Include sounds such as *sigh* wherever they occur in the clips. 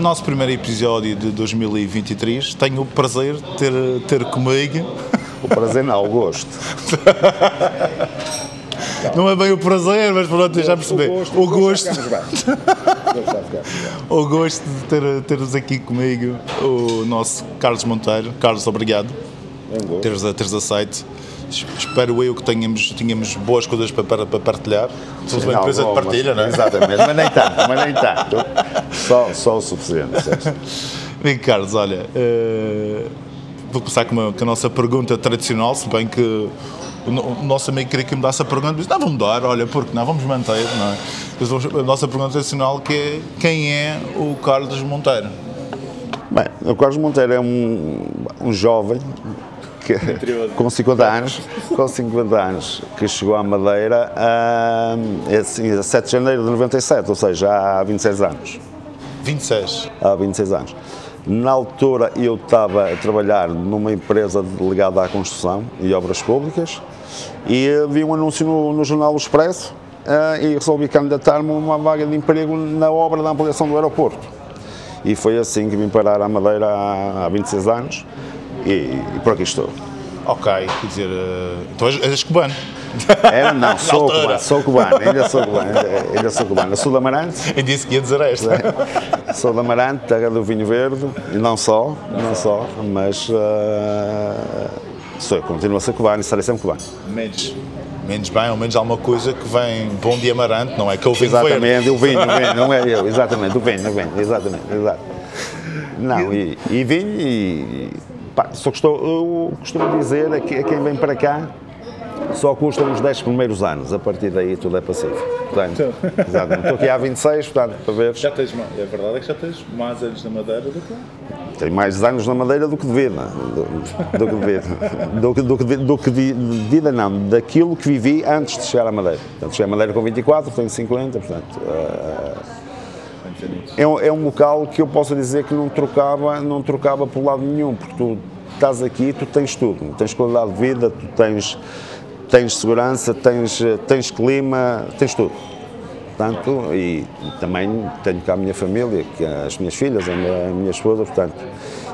nosso primeiro episódio de 2023. Tenho o prazer de ter, ter comigo. O prazer não, o gosto. Não é bem o prazer, mas pronto, já percebi. O gosto. *laughs* O gosto de ter, teres aqui comigo o nosso Carlos Monteiro. Carlos, obrigado É um gosto. teres, teres aceito. Es- Espero eu que tenhamos, tenhamos boas coisas para, para, para partilhar. Somos uma empresa de partilha, mas- não é? Exatamente, mas nem tanto, mas nem tanto. Só, só o suficiente. percebes? Bem, Carlos, olha, eh, vou começar com, uma- com a nossa pergunta tradicional, se bem que o, no- o nosso amigo queria que mudasse a pergunta, mas não, vamos mudar, olha, porque não, vamos manter, não é? A nossa pergunta tradicional que é quem é o Carlos Monteiro? Bem, o Carlos Monteiro é um, um jovem que, com 50 anos, com 50 anos, que chegou à Madeira a, é assim, a 7 de janeiro de 97, ou seja, há 26 anos. 26. há 26 anos. Na altura eu estava a trabalhar numa empresa ligada à construção e obras públicas e vi um anúncio no, no jornal O Expresso eh, e resolvi candidatar-me a uma vaga de emprego na obra da ampliação do aeroporto. E foi assim que vim parar à Madeira há, há 26 anos e, e por aqui estou. Ok, quer dizer, eh, então és, cubano. Era, não, *laughs* sou cubano, sou cubano, ainda sou cubano, ainda, ainda sou cubano. Eu sou de Amarante, Eu disse que ia dizer esta. Sou de Amarante, terra do vinho verde, e não só, não só, mas ah, sou, continuo a ser cubano e serei sempre cubano. Menos, menos bem, ou menos alguma coisa que vem bom de amarante, não é? Que eu vinho verde. Exatamente, o vinho, o vinho, não é eu, exatamente, o vinho, o vinho, exatamente, exato. Não, e, e vinho e. Só que estou, eu costumo dizer a, que- a quem vem para cá, só custam os 10 primeiros anos, a partir daí tudo é pacífico. Portanto, exatamente. Estou aqui há 26, portanto, para ver. Já tens, ma- é verdade é que já tens mais anos na Madeira do que Tenho mais anos na Madeira do que de vida. Do, do que de vida. Do, que- do, de- do que de, vida, não. Daquilo que vivi antes de chegar à Madeira. Portanto, cheguei à Madeira com 24, tenho 50, portanto. eh, é, um, é um local que eu posso dizer que não trocava, não trocava por lado nenhum, porque tu estás aqui, tu tens tudo. Tens qualidade de vida, tu tens, tens segurança, tens, eh, tens clima, tens tudo. Portanto, e também tenho cá a minha família, é as minhas filhas, a minha, a minha esposa, portanto,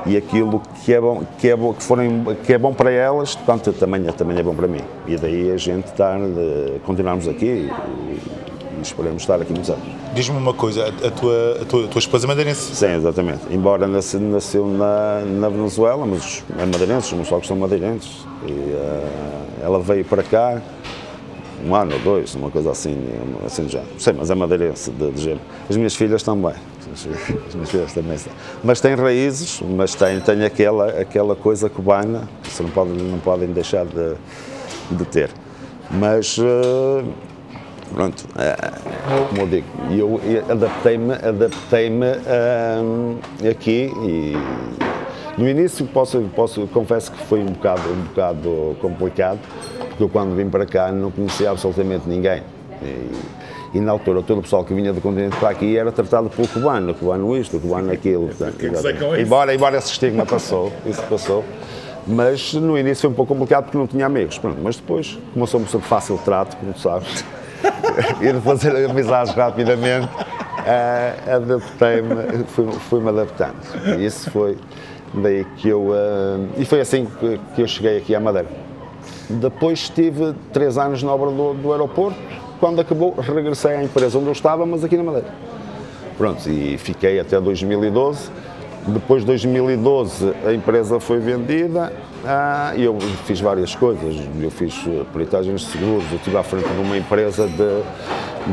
e aquilo que é bom, que é bom, que forem, que é bom para elas, portanto, também, é- também é bom para mim. E daí a gente estar, de, continuarmos aqui e esperemos estar aqui muitos anos. Diz-me uma coisa, a, a tua, a, tua, a tua esposa é madeirense? Sim, exatamente. Embora nasceu, nasceu na, na Venezuela, mas é madeirense, os meus sogros são madeirenses. E eh, ela veio para cá um ano ou dois, uma coisa assim, assim já. Sei, mas é madeirense de, de género. As minhas filhas também. As minhas filhas também são. Mas têm raízes, mas têm, têm aquela, aquela coisa cubana, que não podem, não podem deixar de, de ter. Mas eh, pronto, é, como eu digo, eu adaptei-me, adaptei-me hum, aqui e no início posso, posso, confesso que foi um bocado, um bocado complicado, porque eu quando vim para cá não conhecia absolutamente ninguém. E, e na altura todo o pessoal que vinha do continente para aqui era tratado pelo cubano, o cubano isto, o cubano aquilo. Portanto, exatamente. isso. embora, embora esse estigma passou, isso passou. Mas no início foi um pouco complicado porque não tinha amigos. Pronto, mas depois, como eu sou uma pessoa de fácil trato, como tu sabes, *laughs* de fazer amizades rapidamente, eh, adaptei-me, fui- fui-me adaptando. E isso foi daí que eu. eh, e foi assim que, que eu cheguei aqui à Madeira. Depois estive três anos na obra do, do aeroporto. Quando acabou, regressei à empresa onde eu estava, mas aqui na Madeira. Pronto, e fiquei até 2012. Depois de 2012 a empresa foi vendida ah, e eu fiz várias coisas. Eu fiz eh, peritagens de seguros, eu estive à frente de uma empresa de,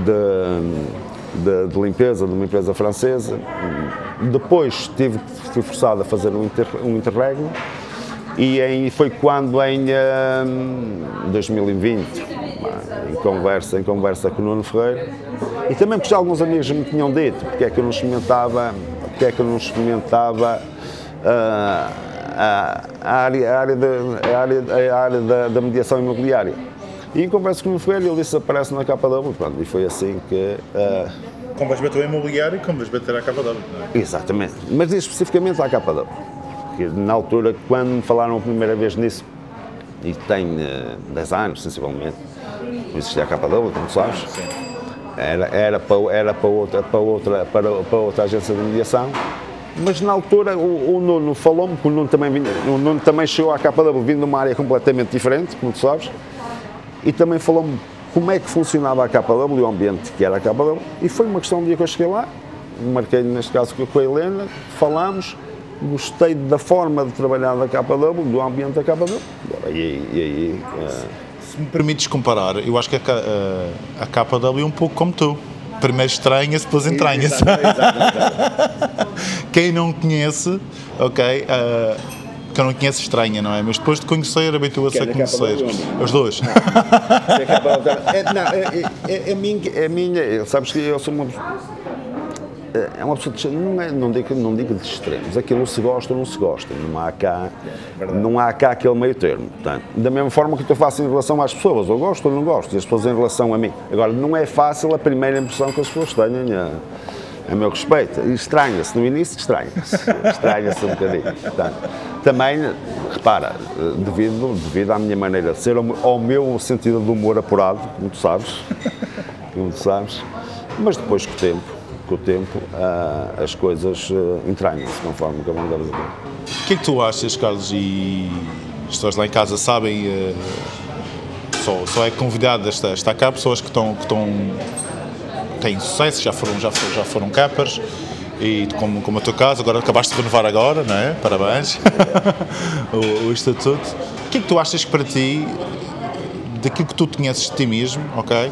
de, de- de limpeza, de uma empresa francesa. Depois tive, fui forçado a fazer um, inter, um interregno e em- foi quando em hum, 2020, em conversa, em conversa com o Nuno Ferreira, e também porque já alguns amigos me tinham dito porque é que eu não experimentava, porque é que eu não experimentava ah, a, a área, a área, da, a área, a área da, da mediação imobiliária. E em conversa com o Nuno Ferreira, ele disse aparece na capa da pronto, e foi assim que. ah, Como vais bater o imobiliário e como vais bater a capa não é? Exatamente. Mas diz especificamente à capa d'água. Porque na altura, quando me falaram a primeira vez nisso, e tem eh, 10 anos, sensivelmente, não existia a capa d'água, como tu sabes, era, era, para, era para, outra, para, outra, para, para outra agência de mediação, Mas na altura o, o Nuno falou-me, que o Nuno também, vinha, o Nuno também chegou à KW vindo de uma área completamente diferente, como tu sabes, e também falou-me como é que funcionava a KW e o ambiente que era a KW, e foi uma questão de dia que eu cheguei lá, marquei neste caso com a Helena, falámos, gostei da forma de trabalhar da KW, do ambiente da KW, e aí, e uh... se me permites comparar, eu acho que a, a, a KW é um pouco como tu primeiro estranha-se, depois entranha-se. *laughs* Quem não conhece, ok, uh, quem não conhece estranha, não é? Mas depois de conhecer, habitua-se a conhecer. Os dois. é, não, é, é, é, minha, é minha, sabes que eu sou uma é uma pessoa de, não, é, não, digo, não digo de extremos, aquilo se gosta ou não se gosta, não há cá, não há cá aquele meio termo. Portanto, da mesma forma que eu faço em relação às pessoas, ou gosto ou não gosto, e as pessoas em relação a mim. Agora, não é fácil a primeira impressão que as pessoas tenham a, a meu respeito. Estranha-se, no início estranha-se, *laughs* estranha-se um bocadinho. Portanto, também, repara, devido, devido à minha maneira de ser, ao meu sentido de humor apurado, como tu sabes, como tu sabes, mas depois com o tempo, com o tempo uh, as coisas uh, entranham-se conforme que vão dar O que é que tu achas, Carlos, e as pessoas lá em casa sabem, uh, só, só é convidado esta, esta cá pessoas que estão, que estão têm sucesso, já foram, já foram, já foram cappers, e como, como a tua casa, agora acabaste de renovar agora, não é? Parabéns, *laughs* o, o estatuto. O que é que tu achas que para ti, daquilo que tu conheces de ti mesmo, ok?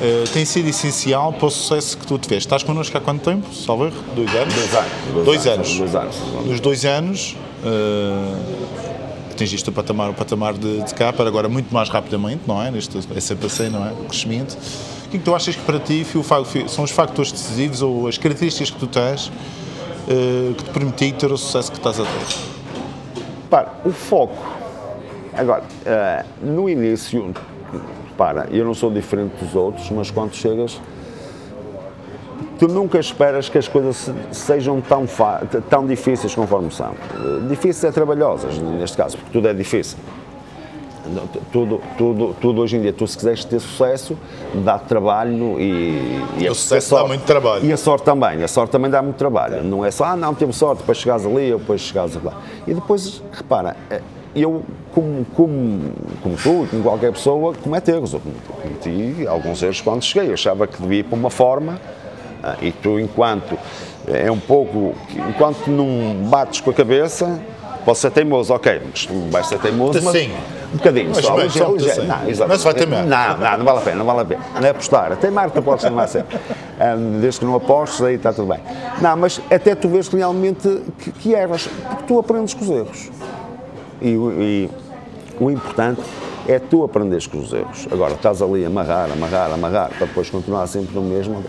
Uh, tem sido essencial para o sucesso que tu tiveste. Estás connosco há quanto tempo, Salver? Dois anos? Dois anos. Dois, dois anos. anos. Dois anos. Nos dois anos, uh, atingiste o patamar, o patamar de, de capa, agora muito mais rapidamente, não é? Neste é sempre assim, não é? O crescimento. O que é que tu achas que para ti são os factores decisivos ou as características que tu tens uh, que te permitem ter o sucesso que estás a ter? Para, o foco. Agora, uh, no início, repara, eu não sou diferente dos outros, mas quando chegas, tu nunca esperas que as coisas sejam tão, tão difíceis conforme são. Difíceis é trabalhosas, neste caso, porque tudo é difícil. Tudo, tudo, tudo hoje em dia, tu se quiseres ter sucesso, dá trabalho e, e o sucesso dá muito trabalho. E a sorte também, a sorte também dá muito trabalho. Não é só, ah, não, teve sorte, depois chegares ali ou depois chegares lá. E depois, repara, é, eu, como, como, como tu, como qualquer pessoa, cometo erros. Eu cometi alguns erros quando cheguei. Eu achava que devia ir para uma forma ah, e tu, enquanto é um pouco, enquanto não bates com a cabeça, posso ser teimoso, ok, mas vais ser teimoso, mas Sim. um bocadinho Mas só. bem, só assim. Não. Mas vai teimar. Não, não, não vale a pena, não vale a pena. Não é apostar. Teimar tu podes teimar sempre. Um, *laughs* desde que não apostes, aí está tudo bem. Não, mas até tu vês realmente que, que erras, porque tu aprendes com os erros. E, e, o importante é tu aprenderes com os erros. Agora, estás ali a amarrar, amarrar, amarrar, para depois continuar sempre no mesmo.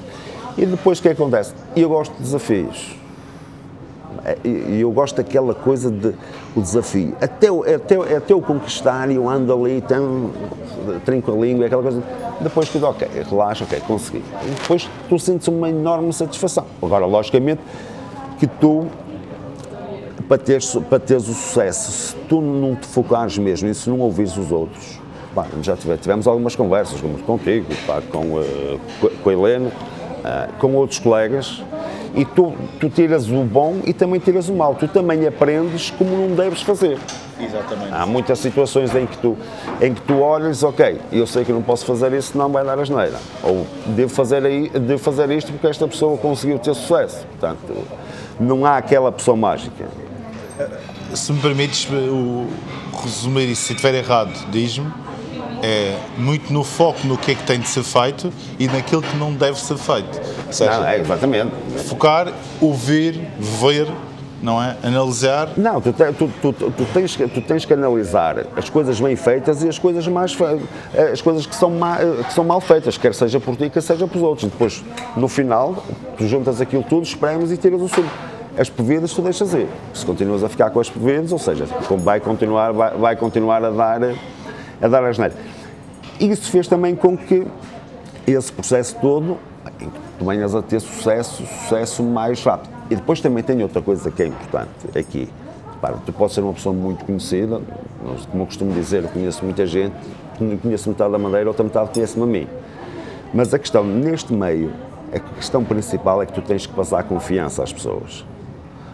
E depois o que acontece? Eu gosto de desafios. E eu gosto daquela coisa de o desafio. Até, até, até o conquistar e eu ando ali, tão, trinco a língua, aquela coisa. Depois tudo ok, relaxa, ok, consegui. E depois tu sentes uma enorme satisfação. Agora, logicamente, que tu para teres, para teres o sucesso, se tu não te focares mesmo e se não ouvires os outros, pá, já tivemos algumas conversas, contigo, pá, com, uh, com a Helena, uh, com outros colegas, e tu, tu tiras o bom e também tiras o mal. Tu também aprendes como não deves fazer. Exatamente. Há muitas situações em que tu, em que tu olhas, ok, eu sei que não posso fazer isso, não vai dar asneira. Ou devo fazer, aí, devo fazer isto porque esta pessoa conseguiu ter sucesso. Portanto, não há aquela pessoa mágica se me permites o, resumir isso, se estiver errado, diz-me, é muito no foco no que é que tem de ser feito e naquilo que não deve ser feito. Ou seja, não, é exatamente. Focar, ouvir, ver, não é? Analisar. Não, tu, te, tu, tu, tu, tens, tu tens que analisar as coisas bem feitas e as coisas mais as coisas que são, ma, que são mal feitas, quer seja por ti, quer seja pelos outros. Depois, no final, tu juntas aquilo tudo, espremes e tiras o sumo as bebidas tu deixas ir. Se continuas a ficar com as bebidas, ou seja, vai continuar, vai, vai continuar a dar, a dar a geneira. Isso fez também com que esse processo todo, tu venhas a ter sucesso, sucesso mais rápido. E depois também tem outra coisa que é importante aqui. Tu podes ser uma pessoa muito conhecida, como eu costumo dizer, conheço muita gente, conheço metade da Madeira, outra metade conhece-me a mim. Mas a questão, neste meio, a questão principal é que tu tens que passar confiança às pessoas.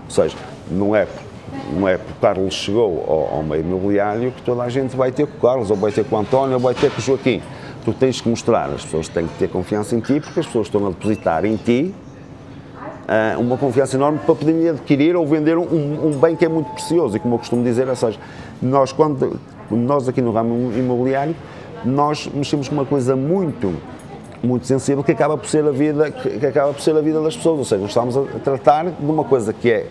Ou seja, não é, não é porque o Carlos chegou ao, ao meio imobiliário que toda a gente vai ter com o Carlos, ou vai ter com o António, ou vai ter com o Joaquim. Tu tens que mostrar, as pessoas têm que ter confiança em ti, porque as pessoas estão a depositar em ti uh, uma confiança enorme para poderem adquirir ou vender um, um, bem que é muito precioso. E como eu costumo dizer, ou seja, nós, quando, nós aqui no ramo imobiliário, nós mexemos com uma coisa muito muito sensível que acaba por ser a vida que acaba por ser a vida das pessoas ou seja nós estamos a tratar de uma coisa que é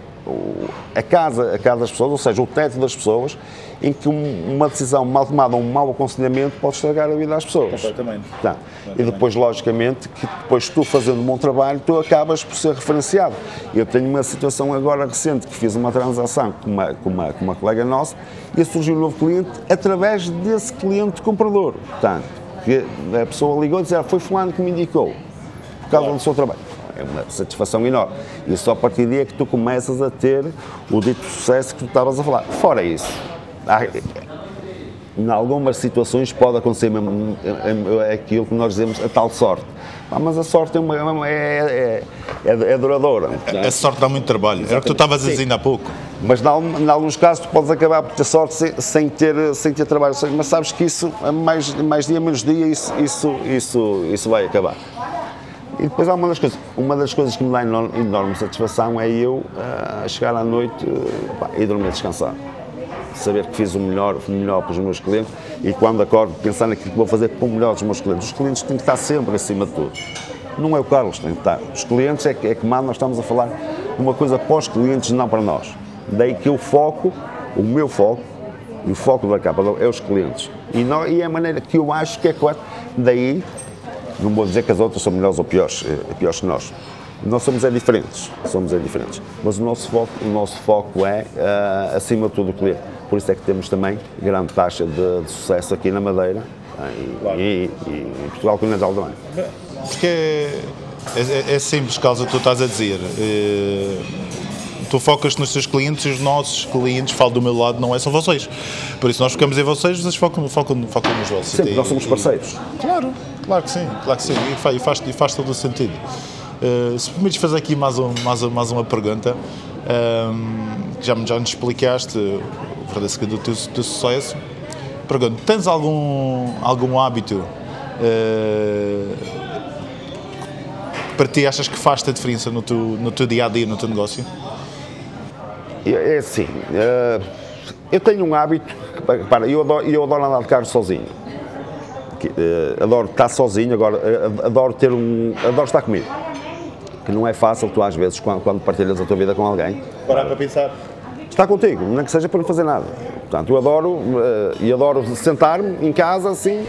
a casa, a casa das pessoas, ou seja, o teto das pessoas, em que uma decisão mal tomada ou um mau aconselhamento pode estragar a vida das pessoas. Completamente. Tá. E depois, logicamente, que depois tu fazendo um bom trabalho, tu acabas por ser referenciado. Eu tenho uma situação agora recente, que fiz uma transação com uma, com uma, com uma colega nossa e surgiu um novo cliente através desse cliente comprador. Portanto, que a pessoa ligou e disse, ah, foi fulano que me indicou, por causa do seu trabalho é uma satisfação enorme. E só a partir daí é que tu começas a ter o dito sucesso que tu estavas a falar. Fora isso, há, em algumas situações pode acontecer mesmo é, é aquilo que nós dizemos a tal sorte. Mas a sorte é, uma, é, é, é, duradoura. A, a sorte dá muito trabalho, era o que tu estavas a dizer ainda há pouco. Mas em alguns casos tu podes acabar por ter sorte sem, sem ter, sem ter trabalho. Mas sabes que isso, mais, mais dia, menos dia, isso, isso, isso, isso vai acabar. E depois há uma das coisas, uma das coisas que me dá enorme, enorme satisfação é eu uh, chegar à noite uh, pá, e dormir descansado. Saber que fiz o melhor, o melhor para os meus clientes e quando acordo pensar naquilo que vou fazer para o melhor dos meus clientes. Os clientes têm que estar sempre acima de tudo. Não é o Carlos, tem que estar. Os clientes é que, é que mandam, nós estamos a falar de uma coisa para os clientes, não para nós. Daí que o foco, o meu foco, e o foco da capa é os clientes. E, não, e é a maneira que eu acho que é correto. Daí não vou dizer que as outras são melhores ou piores, é, piores que nós. Nós somos é diferentes, somos é diferentes. Mas o nosso foco, o nosso foco é, uh, acima de tudo, o cliente. Por isso é que temos também grande taxa de, de sucesso aqui na Madeira e, claro. e, e, em Portugal Continental também. Porque é, é, é simples, causa tu estás a dizer. É, tu focas nos teus clientes e os nossos clientes, falo do meu lado, não é só vocês. Por isso nós focamos em vocês, vocês focam, focam, focam nos vossos. Sempre, nós somos parceiros. Claro. Claro que sim, claro que sim, e faz, e faz, e faz todo o sentido. Uh, se permites fazer aqui mais, um, mais, mais uma pergunta, um, já, já nos explicaste o verdadeiro segredo do teu, teu sucesso. Pergunto, tens algum, algum hábito uh, para ti achas que faz a diferença no teu, no teu dia a dia, no teu negócio? É assim, uh, eu tenho um hábito, para, eu adoro, eu adoro andar de carro sozinho que, uh, adoro estar sozinho, agora adoro ter um. adoro estar comigo. Que não é fácil, tu às vezes, quando, quando partilhas a tua vida com alguém. Parar para pensar. Está contigo, nem que seja para não fazer nada. Portanto, eu adoro uh, e adoro sentar-me em casa assim,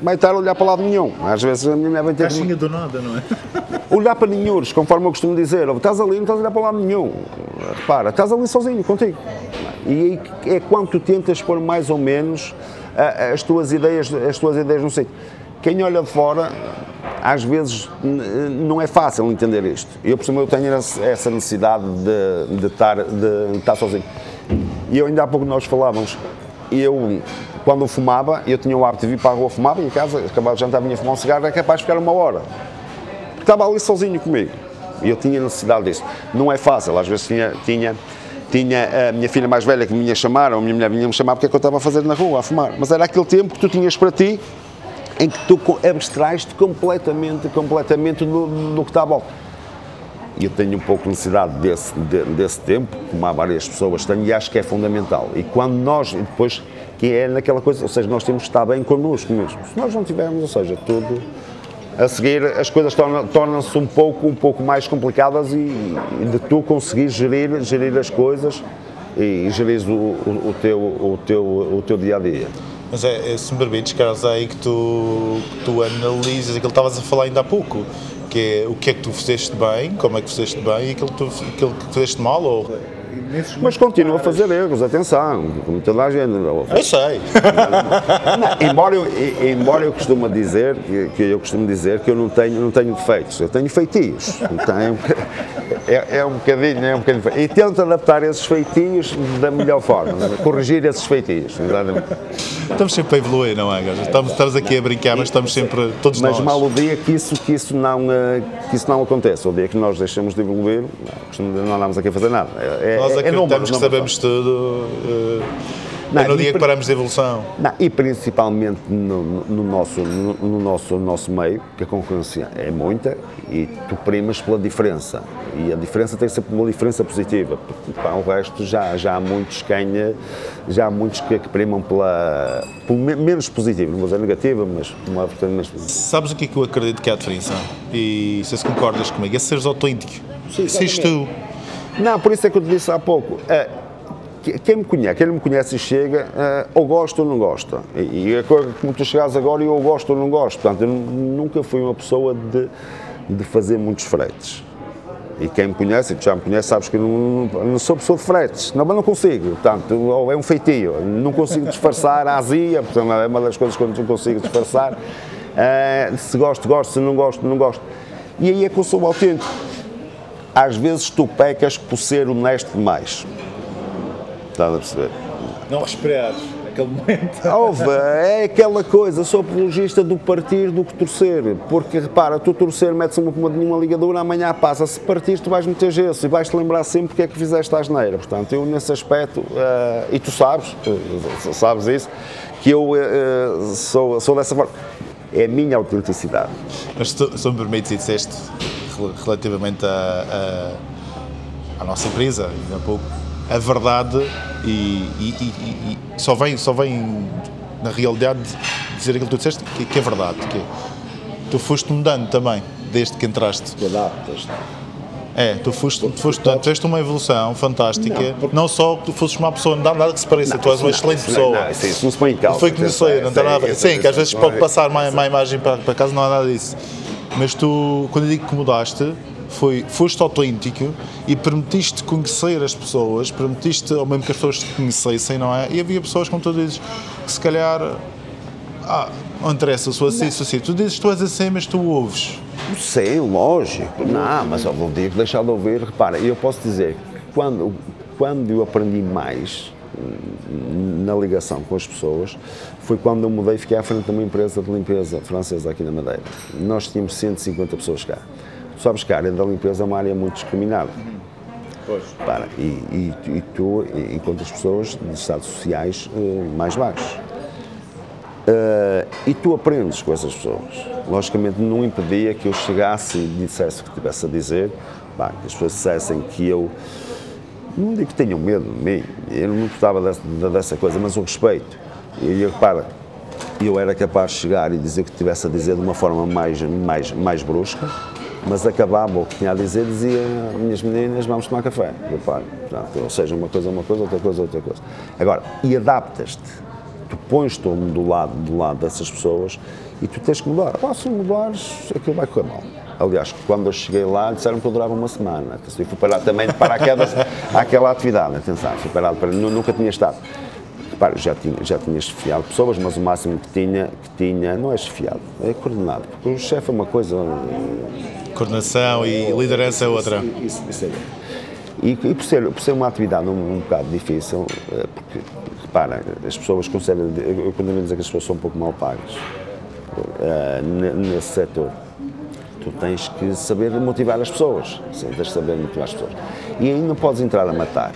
vai estar a olhar para lado nenhum. Às vezes a minha mulher vai ter. Caixinha do nada, não é? *laughs* Olhar para nenhum, conforme eu costumo dizer. Estás ali, não estás a olhar para lado nenhum. Repara, estás ali sozinho, contigo. E é quando tu tentas pôr mais ou menos as tuas ideias, as tuas ideias no sítio. Quem olha de fora, às vezes não é fácil entender isto. Eu, por cima, eu tenho essa necessidade de, de, estar, de estar sozinho. E eu ainda há pouco nós falávamos, eu, quando eu fumava, eu tinha o hábito de vir para a rua fumava e em casa, acabava de jantar, vinha fumar um cigarro, era capaz de ficar uma hora. Porque estava ali sozinho comigo. E eu tinha necessidade disso. Não é fácil, às vezes tinha, tinha tinha a minha filha mais velha que me vinha chamar, ou a minha mulher vinha me chamar porque é que eu estava a fazer na rua, a fumar. Mas era aquele tempo que tu tinhas para ti, em que tu abstrais-te completamente, completamente do, do que está à volta. E eu tenho um pouco necessidade desse, de, desse tempo, como há várias pessoas têm, e acho que é fundamental. E quando nós, depois, que é naquela coisa, ou seja, nós temos que estar bem connosco mesmo. Se nós não tivermos, ou seja, tudo a seguir as coisas tornam-se um pouco, um pouco mais complicadas e, de tu conseguir gerir, gerir as coisas e gerir o, o, o, teu, o, teu, o teu dia a dia. Mas é, é se me permites, Carlos, é aí que tu, tu analisas aquilo que estavas a falar ainda há pouco, que é o que é que tu fizeste bem, como é que fizeste bem e aquilo que, tu, aquilo que fizeste mal ou mas continua a fazer erros, atenção, como toda a gente. Eu sei. Não, embora, eu, embora eu costumo dizer, que eu costumo dizer que eu não tenho, não tenho defeitos, eu tenho feitios. Tenho, é, é um bocadinho, é um bocadinho. E tento adaptar esses feitios da melhor forma, né? corrigir esses feitios. Exatamente. Estamos sempre a evoluir, não é, gajo? Estamos, estamos aqui a brincar, mas estamos sempre, todos Mas nós. mal o dia que isso, que, isso não, eh, que isso não acontece, o dia que nós deixamos de evoluir, não, não andamos aqui a fazer nada. É, Nós é, é acreditamos números, que não sabemos tudo. eh, Não, é no dia que paramos de evolução. Não, e principalmente no, no nosso, no, no nosso, no nosso meio, que a concorrência é muita e tu primas pela diferença. E a diferença tem ser uma diferença positiva, porque pá, o resto já, já há muitos quem, já há muitos que, que primam pela, pelo me- menos positivo, não vou dizer negativa, mas uma vertente menos positiva. Sabes o que é que eu acredito que é a diferença? E se concordas comigo, é seres autêntico. Seres tu. Não, por isso é que eu te disse há pouco. que- quem me conhece, quem me conhece e chega, eh, ou gosta ou não gosta. E, a coisa como tu chegares agora, eu gosto ou não gosto. Portanto, eu nu- nunca fui uma pessoa de, de fazer muitos fretes. E quem me conhece, tu já me conhece, sabes que eu não, não- sou pessoa de fretes. Não, mas não consigo. Portanto, ou é um feitio. Não consigo disfarçar a azia, portanto, é uma das coisas que eu não consigo disfarçar. Eh, se gosto, gosto, se não gosto, não gosto. E aí é que eu sou autêntico às vezes tu pecas por ser honesto demais. Estás a perceber? Não esperar aquele momento. Houve, é aquela coisa, sou apologista do partir do que torcer, porque repara, tu torcer metes uma, uma, uma ligadura, amanhã passa, se partir tu vais meter gesso e vais-te lembrar sempre porque é que fizeste a asneira, portanto eu nesse aspecto, eh, e tu sabes, eh, sabes isso, que eu eh, sou, sou dessa forma, é a minha autenticidade. Mas se, se me permites, e disseste rel- relativamente à nossa empresa, ainda há pouco, a verdade e, e- e- e só, vem, só vem na realidade dizer aquilo que tu disseste, que, que é verdade. Que tu foste mudando também, desde que entraste. Adaptas. É, tu foste, tu foste mudando, tiveste uma evolução fantástica. Não, só que tu fosses uma pessoa, não dá nada que se pareça, tu és uma excelente pessoa. Não, isso, isso não se põe em causa. Foi conhecer, não tem nada a ver. Sim, que às vezes pode passar má, má imagem para, para casa, não há nada disso. Mas tu, quando eu digo que mudaste, foi, foste autêntico e permitiste conhecer as pessoas, permitiste ao mesmo que as pessoas te conhecessem, não é? E havia pessoas, como tu dizes, que se calhar. Ah, não interessa, sou assim, sou assim. Tu dizes tu és assim, mas tu ouves. Sim, lógico. Não, mas eu não digo deixar de ouvir. Repara, eu posso dizer que quando, quando eu aprendi mais hum, na ligação com as pessoas foi quando eu mudei e fiquei à frente de uma empresa de limpeza francesa aqui na Madeira. Nós tínhamos 150 pessoas cá. Sabes que a área da limpeza é uma área muito discriminada. Para, e, e, e tu encontras pessoas de estados sociais eh, mais baixos. Uh, e tu aprendes com essas pessoas. Logicamente, não impedia que eu chegasse e dissesse o que tivesse a dizer, pá, que as pessoas dissessem que eu. Não digo que tenham medo de mim, eu não gostava dessa, dessa coisa, mas o respeito. E repara, eu era capaz de chegar e dizer o que tivesse a dizer de uma forma mais, mais, mais brusca, mas acabava o que tinha a dizer, dizia, minhas meninas, vamos tomar café. Eu, pá, portanto, ou seja, uma coisa, uma coisa, outra coisa, outra coisa. Agora, e adaptas-te tu pões-te do lado, do lado dessas pessoas e tu tens que mudar. Ah, se mudares, aquilo vai correr mal. Aliás, quando eu cheguei lá, disseram que eu durava uma semana. Atenção, Eu fui parar também de paraquedas *laughs* àquela atividade. Atenção, fui parado para. nu- Nunca tinha estado. Repara, já tinha, já tinha chefiado pessoas, mas o máximo que tinha, que tinha não é chefiado, é coordenado. Porque o chefe é uma coisa. Coordenação e liderança é outra. Isso, isso é. E, e por, ser, por ser uma atividade um, um bocado difícil, eh, porque, repara, as pessoas consideram, eu a dizer que as pessoas são um pouco mal pagas ne- nesse setor. Tu tens que saber motivar as pessoas, sim, tens que saber motivar as pessoas. E aí não podes entrar a matar.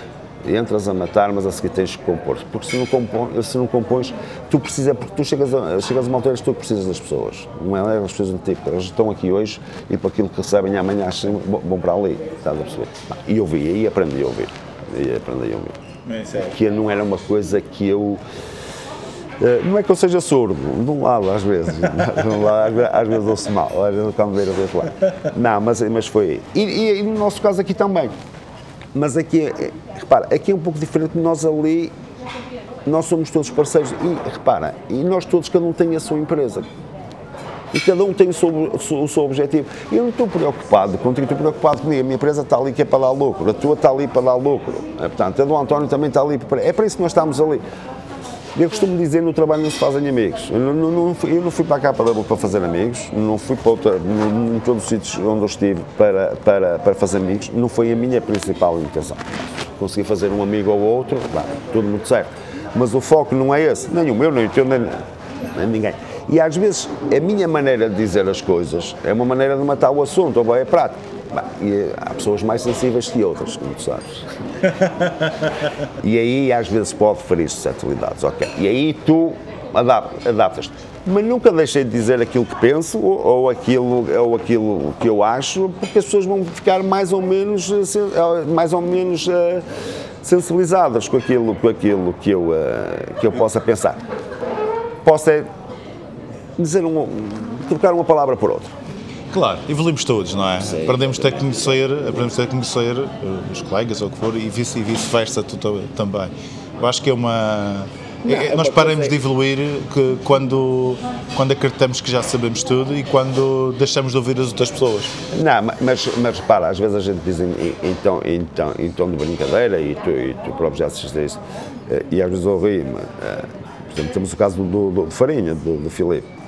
Entras a matar, mas a seguir tens que compor. Porque se não, compões, se não compões, tu precisas, porque tu chegas a, chegas a uma altura tu precisas das pessoas. Não é as pessoas do tipo, elas estão aqui hoje e para aquilo que recebem amanhã acham vão vão para ali. Estás a perceber? E eu vi, aí aprendi a ouvir. E aprendi a ouvir. Que não era uma coisa que eu. eh, Não é que eu seja surdo, de um lado às vezes, *laughs* de um lado, às vezes- ouço mal, às vezes quando ver do outro lado. Não, mas, mas foi. E, e- e no nosso caso aqui também. Mas aqui, é- repara, aqui é um pouco diferente, nós ali, nós somos todos parceiros e repara, e nós todos, cada um tem a sua empresa. E cada um tem o seu, o seu- objetivo. Eu não estou preocupado contigo, estou preocupado comigo. A minha empresa está ali que é para dar lucro, a tua está ali para dar lucro. É, portanto, a do António também está ali para. É para isso que nós estamos ali. Eu costumo dizer no trabalho não se fazem amigos. Eu não, não, fui, eu não fui para a capa da boca para fazer amigos, não fui para outra, em todos os sítios onde eu estive para, para, para fazer amigos, não foi a minha principal intenção. Consegui fazer um amigo ou outro, tudo muito certo. Mas o foco não é esse, nem o meu, nem o teu, nem, nem ninguém. E às vezes a minha maneira de dizer as coisas é uma maneira de matar o assunto, ou é prático. E há pessoas mais sensíveis que outras, como tu sabes. *laughs* e aí às vezes pode ferir suscetibilidades, ok. E aí tu adaptas-te. Mas nunca deixei de dizer aquilo que penso ou, ou, aquilo, ou aquilo que eu acho, porque as pessoas vão ficar mais ou menos, eh, eh, mais ou menos uh, sensibilizadas com aquilo, com aquilo que, eu, uh, que eu possa pensar. Posso é dizer um, trocar uma palavra por outra. Claro, evoluímos todos, não é? Sim. Aprendemos a conhecer, aprendemos a conhecer uh, os colegas ou o que for e vice-versa vice também. Eu acho que é uma. Não, é, é nós paramos de evoluir que quando, quando acreditamos que já sabemos tudo e quando deixamos de ouvir as outras pessoas. Não, mas, mas repara, às vezes a gente diz então, então, em tom de brincadeira e tu, e tu próprio já assististe eh, e às vezes ouvi-me, eh, por exemplo, temos o caso do, do, do Farinha, do, do Filipe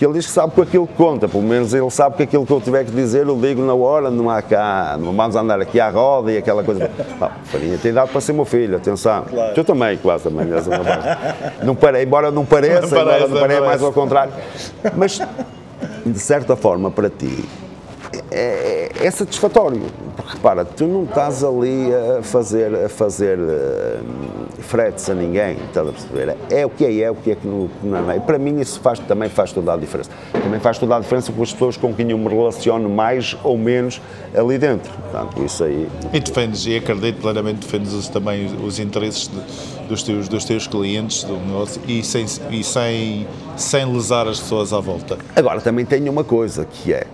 que ele diz que sabe que aquilo conta, pelo menos ele sabe que aquilo que eu tiver que dizer eu digo na hora, não há cá, não vamos andar aqui à roda e aquela coisa. Não, Farinha tem dado para ser meu filho, atenção. Claro. Tu também, claro, também Não parei, embora não pareça, não parece, embora não pareça, mais ao contrário. Mas, de certa forma, para ti, é, é, é, satisfatório, porque repara, tu não estás ali a fazer, a fazer uh, fretes a ninguém, estás a perceber? É o que é, é o que é que não, não é. E para mim isso faz, também faz toda a diferença. Também faz toda a diferença com as pessoas com quem eu me relaciono mais ou menos ali dentro. Portanto, isso aí. E defendes, e acredito plenamente, defendes também os interesses de, dos, teus, dos teus clientes do negócio e, sem, e sem, sem lesar as pessoas à volta. Agora, também tenho uma coisa que é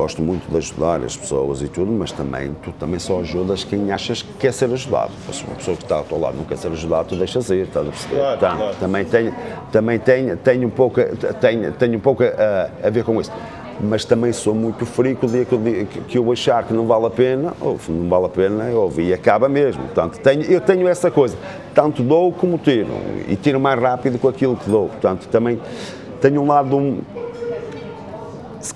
gosto muito de ajudar as pessoas e tudo, mas também tu também só ajudas quem achas que quer ser ajudado. Se uma pessoa que está ao teu lado não quer ser ajudada, tu deixas ir, estás a perceber? Claro, então, claro. Também tenho, também tenho, tenho um pouco, tenho, tenho um pouco a, a ver com isso. Mas também sou muito frio que o dia que eu, que eu achar que não vale a pena, ou não vale a pena, eu ouvi e acaba mesmo. Portanto, tenho, eu tenho essa coisa, tanto dou como tiro, e tiro mais rápido com aquilo que dou. Portanto, também tenho um lado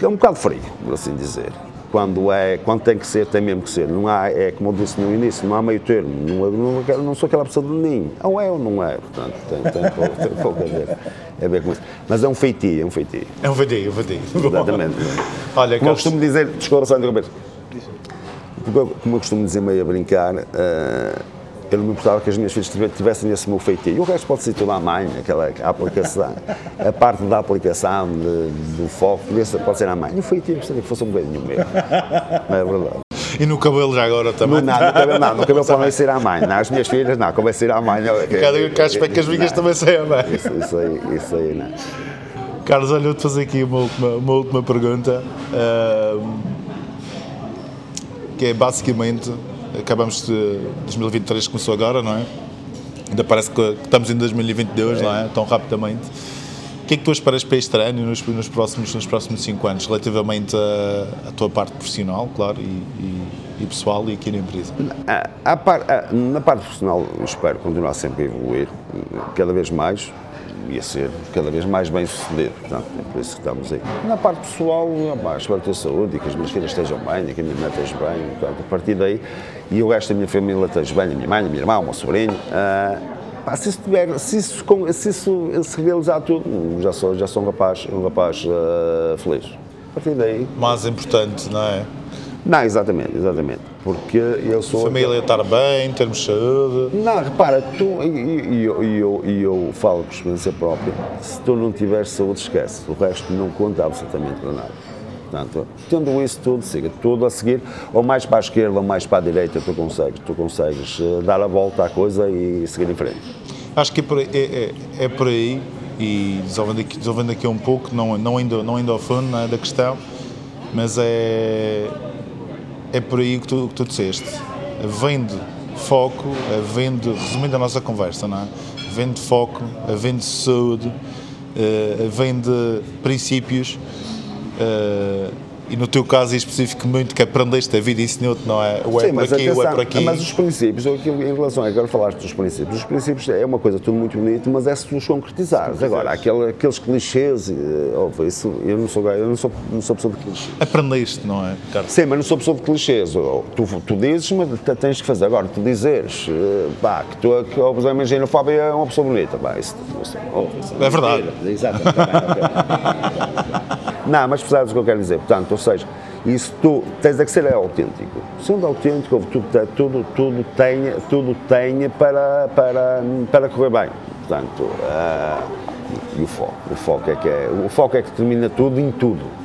é um bocado frio, por assim dizer. Quando, é, quando tem que ser, tem mesmo que ser. Não há, é como eu disse no início, não há meio termo. Não, não, não sou aquela pessoa de ninho. Ou é ou não é. Portanto, tem, tem, pouco, tem pouco a ver, a ver com isso. Mas é um feitio, é um feitio. É um feitio, é um feitio. *laughs* Exatamente. Olha, como eu costumo dizer, desculpa só interromper. Como eu costumo dizer meio a brincar, uh, eu não me importava que as minhas filhas tivessem esse meu feitio. O resto pode ser tudo à mãe, aquela a aplicação, a parte da aplicação, de, do foco, pode ser à mãe. E o feitio gostaria que fosse um bocadinho mesmo. Não é verdade. E no cabelo já agora também? Não, no cabelo não, no cabelo pode ser à mãe. Não, as minhas filhas não, como vai ser à mãe. Cada que acha que as minhas também saiam à mãe. Isso, isso, aí, isso aí não. Carlos, olha, eu te fazer aqui uma última, uma última pergunta. Uh, que é basicamente acabamos de 2023 começou agora, não é? Ainda parece que estamos em 2022, é. não é? Tão rapidamente. O que é que tu esperas para este ano e nos, nos, próximos, nos próximos cinco anos, relativamente à tua parte profissional, claro, e, e, e, pessoal e aqui na empresa? A, a par, a, na parte profissional, espero continuar sempre a evoluir, cada vez mais, ia ser cada vez mais bem sucedido. Portanto, é por isso que estamos aí. Na parte pessoal, opa, espero ter saúde e que as minhas filhas estejam bem, e que a minha mãe esteja bem. Portanto, a partir daí, e o resto da minha família esteja bem, a minha mãe, a minha irmã, o meu sobrinho. Uh, pá, se, isso tiver, se, isso, se isso se realizar tudo, já sou, já sou um rapaz, um rapaz uh, feliz. A partir daí. Mais importante, não é? Não, exatamente, exatamente. Porque eu sou. Família estar bem, em termos de saúde. Não, repara, tu, e eu, eu, eu, eu falo por experiência própria, se tu não tiveres saúde, esquece. O resto não conta absolutamente para nada. Portanto, tendo isso tudo, siga tudo a seguir, ou mais para a esquerda ou mais para a direita, tu consegues, tu consegues eh, dar a volta à coisa e seguir em frente. Acho que é por aí, é, é, é por aí e desenvolvendo aqui, desenvolvendo aqui um pouco, não, não, indo, não indo ao fundo é, da questão, mas é é por aí que tu, que tu disseste. Vende foco, vende, resumindo a nossa conversa, não é? Vende foco, vende saúde, eh, vende princípios, eh, e no teu caso em específico muito que aprendeste a vida ensinou-te, não é? Ou é Sim, por aqui, ou é atenção, por aqui. Mas os princípios, eu, aquilo- em relação, agora falaste dos princípios, os princípios é uma coisa tudo muito bonito, mas é se os concretizares. Agora, aquele, aqueles clichês, eh, óbvio, isso, eu não sou, eu não sou, não sou pessoa de clichês. Aprendeste, não é, Carlos? Sim, mas não sou pessoa de clichês. Tu, tu dizes, mas te- tens que fazer. Agora, tu dizeres eh, pá, que tu, que, por exemplo, a engenhofobia é uma pessoa bonita. Pá, isso, isso, isso É verdade. Exatamente. *laughs* Não, mas percebes o que eu quero dizer. Portanto, ou seja, isso tu tens é que ser autêntico. Sendo autêntico, tudo, tudo, tudo tem, tudo tem para, para, para correr bem. Portanto, ah, e o foco. O foco, é que é, o foco é que termina tudo em tudo.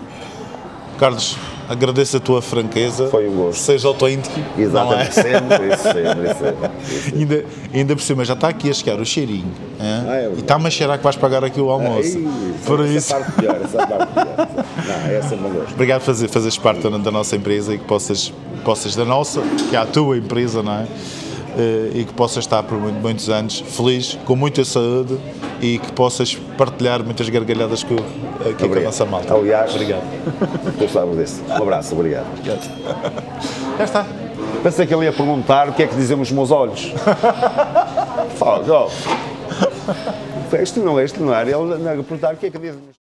Carlos, agradeço a tua franqueza. Foi um gosto. Seja autêntico. é? Exatamente. Sempre, isso sempre, isso sempre. Ainda, ainda por cima, já está aqui a chegar o cheirinho. hein? Ah, é e está-me a cheirar que vais pagar aqui o almoço. Ei, por essa isso, parte pior, essa parte pior. *laughs* Não, essa é gosto. obrigado por fazer, fazeres parte da, da nossa empresa e que possas, possas da nossa, que é a tua empresa, não é? Eh, E que possas estar por muito- muitos anos feliz, com muita saúde e que possas partilhar muitas gargalhadas com, aqui com a nossa malta. Aliás, Obrigado. sabes disso. Um abraço, obrigado. Já está. Pensei que ele ia perguntar o que é que dizem os meus olhos. *laughs* Fala, ó. Isto não é, isto não era. Ele ia perguntar o que é que dizem os